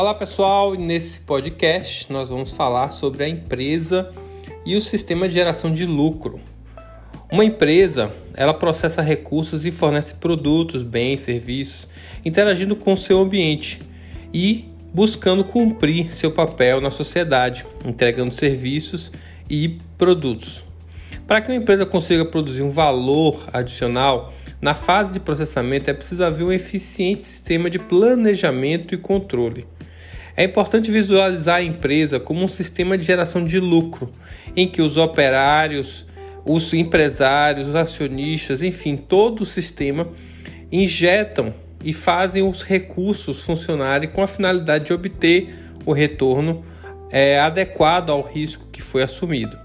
Olá pessoal, nesse podcast nós vamos falar sobre a empresa e o sistema de geração de lucro. Uma empresa, ela processa recursos e fornece produtos, bens, serviços, interagindo com o seu ambiente e buscando cumprir seu papel na sociedade, entregando serviços e produtos. Para que uma empresa consiga produzir um valor adicional, na fase de processamento é preciso haver um eficiente sistema de planejamento e controle. É importante visualizar a empresa como um sistema de geração de lucro, em que os operários, os empresários, os acionistas, enfim, todo o sistema injetam e fazem os recursos funcionarem com a finalidade de obter o retorno é, adequado ao risco que foi assumido.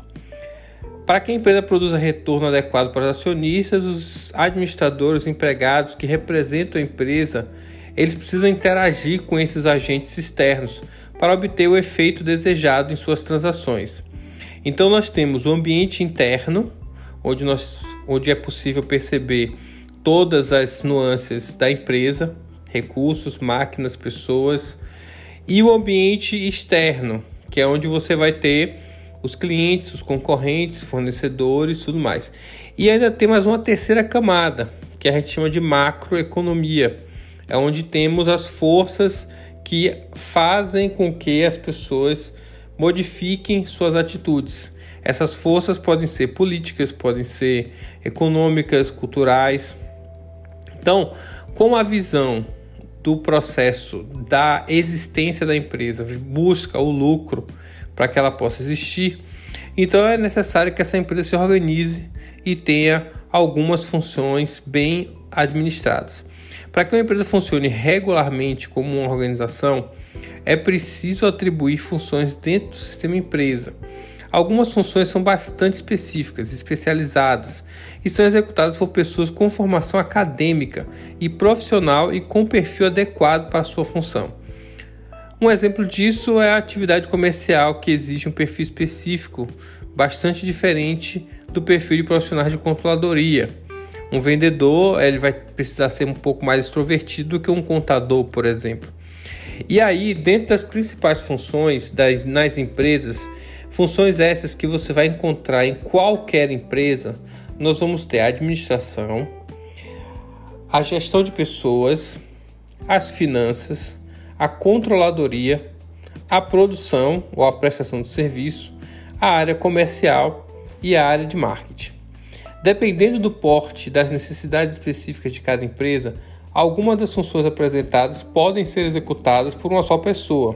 Para que a empresa produza retorno adequado para os acionistas, os administradores, os empregados que representam a empresa, eles precisam interagir com esses agentes externos para obter o efeito desejado em suas transações. Então nós temos o ambiente interno, onde, nós, onde é possível perceber todas as nuances da empresa, recursos, máquinas, pessoas, e o ambiente externo, que é onde você vai ter os clientes, os concorrentes, fornecedores, tudo mais. E ainda tem mais uma terceira camada, que a gente chama de macroeconomia, é onde temos as forças que fazem com que as pessoas modifiquem suas atitudes. Essas forças podem ser políticas, podem ser econômicas, culturais, então, com a visão do processo da existência da empresa, busca o lucro para que ela possa existir, então é necessário que essa empresa se organize e tenha algumas funções bem administradas. Para que uma empresa funcione regularmente como uma organização, é preciso atribuir funções dentro do sistema empresa Algumas funções são bastante específicas, especializadas e são executadas por pessoas com formação acadêmica e profissional e com perfil adequado para a sua função. Um exemplo disso é a atividade comercial, que exige um perfil específico, bastante diferente do perfil de profissionais de controladoria. Um vendedor ele vai precisar ser um pouco mais extrovertido do que um contador, por exemplo. E aí, dentro das principais funções das, nas empresas, Funções essas que você vai encontrar em qualquer empresa, nós vamos ter a administração, a gestão de pessoas, as finanças, a controladoria, a produção ou a prestação de serviço, a área comercial e a área de marketing. Dependendo do porte e das necessidades específicas de cada empresa, algumas das funções apresentadas podem ser executadas por uma só pessoa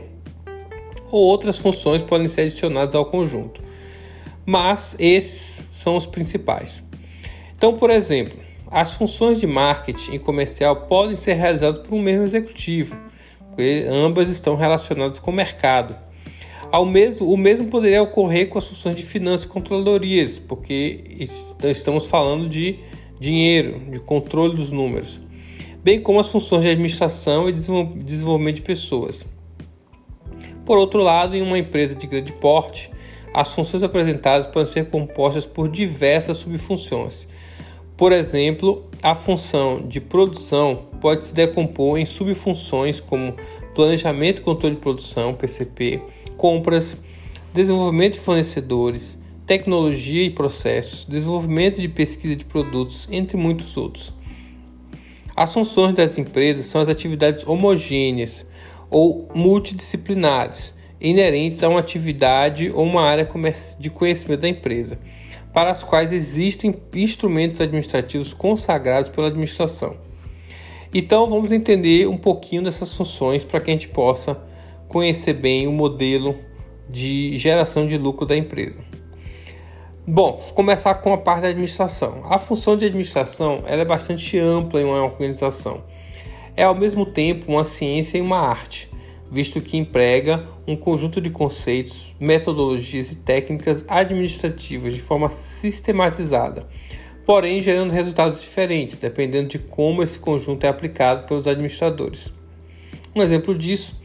ou outras funções podem ser adicionadas ao conjunto. Mas esses são os principais. Então, por exemplo, as funções de marketing e comercial podem ser realizadas por um mesmo executivo, porque ambas estão relacionadas com o mercado. Ao mesmo, o mesmo poderia ocorrer com as funções de finanças e controladorias, porque estamos falando de dinheiro, de controle dos números, bem como as funções de administração e desenvolvimento de pessoas. Por outro lado, em uma empresa de grande porte, as funções apresentadas podem ser compostas por diversas subfunções. Por exemplo, a função de produção pode se decompor em subfunções como planejamento e controle de produção, PCP, compras, desenvolvimento de fornecedores, tecnologia e processos, desenvolvimento de pesquisa de produtos, entre muitos outros. As funções das empresas são as atividades homogêneas, ou multidisciplinares, inerentes a uma atividade ou uma área de conhecimento da empresa, para as quais existem instrumentos administrativos consagrados pela administração. Então, vamos entender um pouquinho dessas funções para que a gente possa conhecer bem o modelo de geração de lucro da empresa. Bom, começar com a parte da administração. A função de administração ela é bastante ampla em uma organização é ao mesmo tempo uma ciência e uma arte, visto que emprega um conjunto de conceitos, metodologias e técnicas administrativas de forma sistematizada, porém gerando resultados diferentes, dependendo de como esse conjunto é aplicado pelos administradores. Um exemplo disso,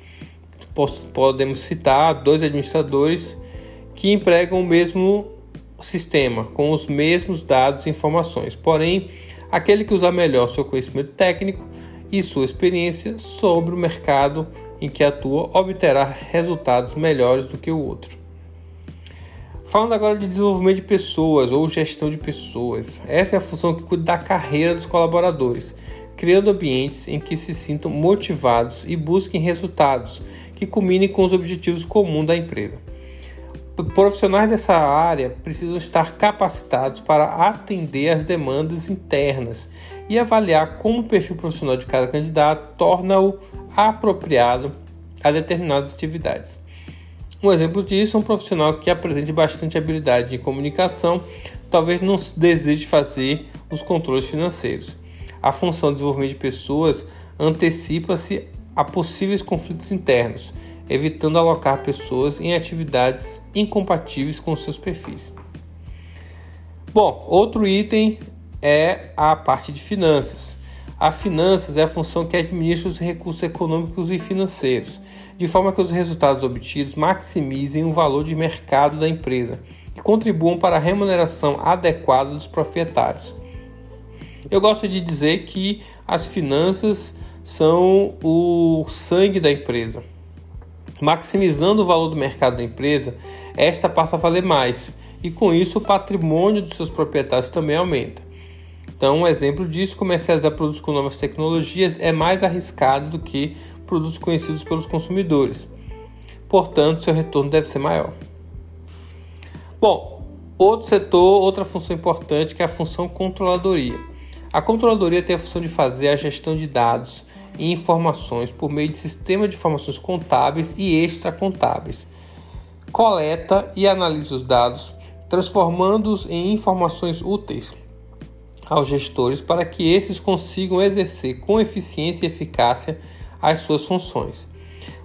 podemos citar dois administradores que empregam o mesmo sistema, com os mesmos dados e informações, porém, aquele que usa melhor seu conhecimento técnico e sua experiência sobre o mercado em que atua obterá resultados melhores do que o outro. Falando agora de desenvolvimento de pessoas ou gestão de pessoas, essa é a função que cuida da carreira dos colaboradores, criando ambientes em que se sintam motivados e busquem resultados que culminem com os objetivos comuns da empresa. Profissionais dessa área precisam estar capacitados para atender às demandas internas e avaliar como o perfil profissional de cada candidato torna-o apropriado a determinadas atividades. Um exemplo disso é um profissional que apresente bastante habilidade em comunicação, talvez não deseje fazer os controles financeiros. A função de desenvolvimento de pessoas antecipa-se a possíveis conflitos internos evitando alocar pessoas em atividades incompatíveis com seus perfis. Bom, outro item é a parte de finanças. A finanças é a função que administra os recursos econômicos e financeiros, de forma que os resultados obtidos maximizem o valor de mercado da empresa e contribuam para a remuneração adequada dos proprietários. Eu gosto de dizer que as finanças são o sangue da empresa. Maximizando o valor do mercado da empresa, esta passa a valer mais e com isso o patrimônio dos seus proprietários também aumenta. Então, um exemplo disso, comercializar produtos com novas tecnologias é mais arriscado do que produtos conhecidos pelos consumidores. Portanto, seu retorno deve ser maior. Bom, outro setor, outra função importante que é a função controladoria. A controladoria tem a função de fazer a gestão de dados e informações por meio de sistema de informações contábeis e extracontábeis. Coleta e analisa os dados, transformando-os em informações úteis aos gestores para que esses consigam exercer com eficiência e eficácia as suas funções.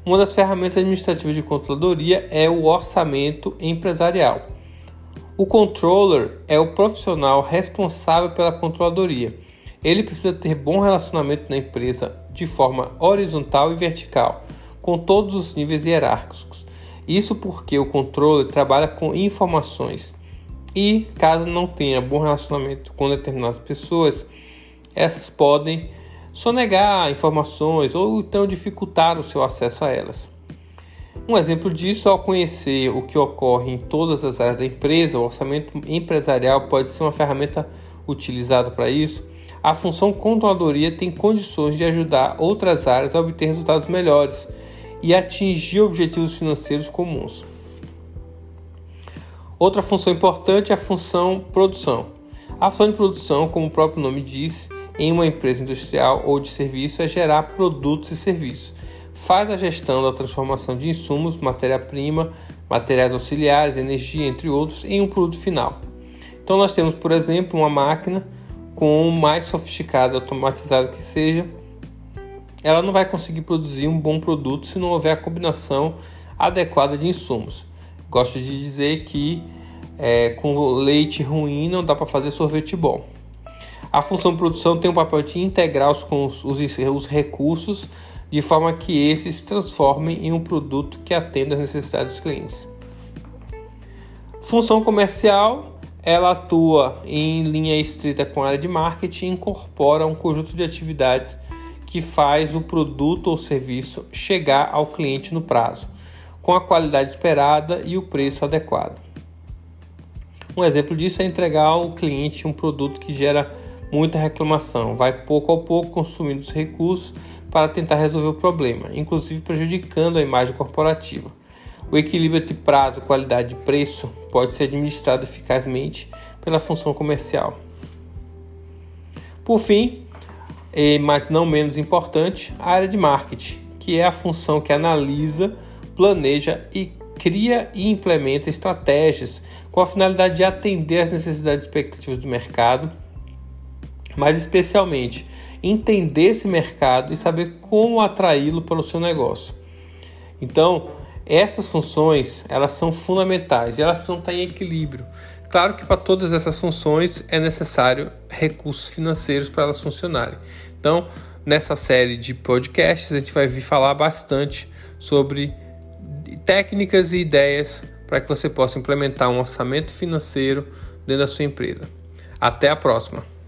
Uma das ferramentas administrativas de controladoria é o orçamento empresarial. O controller é o profissional responsável pela controladoria. Ele precisa ter bom relacionamento na empresa de forma horizontal e vertical, com todos os níveis hierárquicos. Isso porque o controle trabalha com informações e, caso não tenha bom relacionamento com determinadas pessoas, essas podem sonegar informações ou então dificultar o seu acesso a elas. Um exemplo disso, ao conhecer o que ocorre em todas as áreas da empresa, o orçamento empresarial pode ser uma ferramenta utilizada para isso a função controladoria tem condições de ajudar outras áreas a obter resultados melhores e atingir objetivos financeiros comuns. Outra função importante é a função produção. A função de produção, como o próprio nome diz, em uma empresa industrial ou de serviço é gerar produtos e serviços. Faz a gestão da transformação de insumos, matéria-prima, materiais auxiliares, energia, entre outros, em um produto final. Então nós temos, por exemplo, uma máquina com mais sofisticada, automatizada que seja, ela não vai conseguir produzir um bom produto se não houver a combinação adequada de insumos. Gosto de dizer que é, com leite ruim não dá para fazer sorvete bom. A função de produção tem o papel de integrar os, os, os recursos de forma que esses se transformem em um produto que atenda às necessidades dos clientes. Função comercial ela atua em linha estrita com a área de marketing e incorpora um conjunto de atividades que faz o produto ou serviço chegar ao cliente no prazo, com a qualidade esperada e o preço adequado. Um exemplo disso é entregar ao cliente um produto que gera muita reclamação, vai pouco a pouco consumindo os recursos para tentar resolver o problema, inclusive prejudicando a imagem corporativa. O equilíbrio entre prazo, qualidade e preço pode ser administrado eficazmente pela função comercial. Por fim, mas não menos importante, a área de marketing, que é a função que analisa, planeja e cria e implementa estratégias com a finalidade de atender às necessidades e expectativas do mercado, mas especialmente entender esse mercado e saber como atraí-lo para o seu negócio. Então, essas funções, elas são fundamentais e elas precisam estar em equilíbrio. Claro que para todas essas funções é necessário recursos financeiros para elas funcionarem. Então, nessa série de podcasts, a gente vai vir falar bastante sobre técnicas e ideias para que você possa implementar um orçamento financeiro dentro da sua empresa. Até a próxima!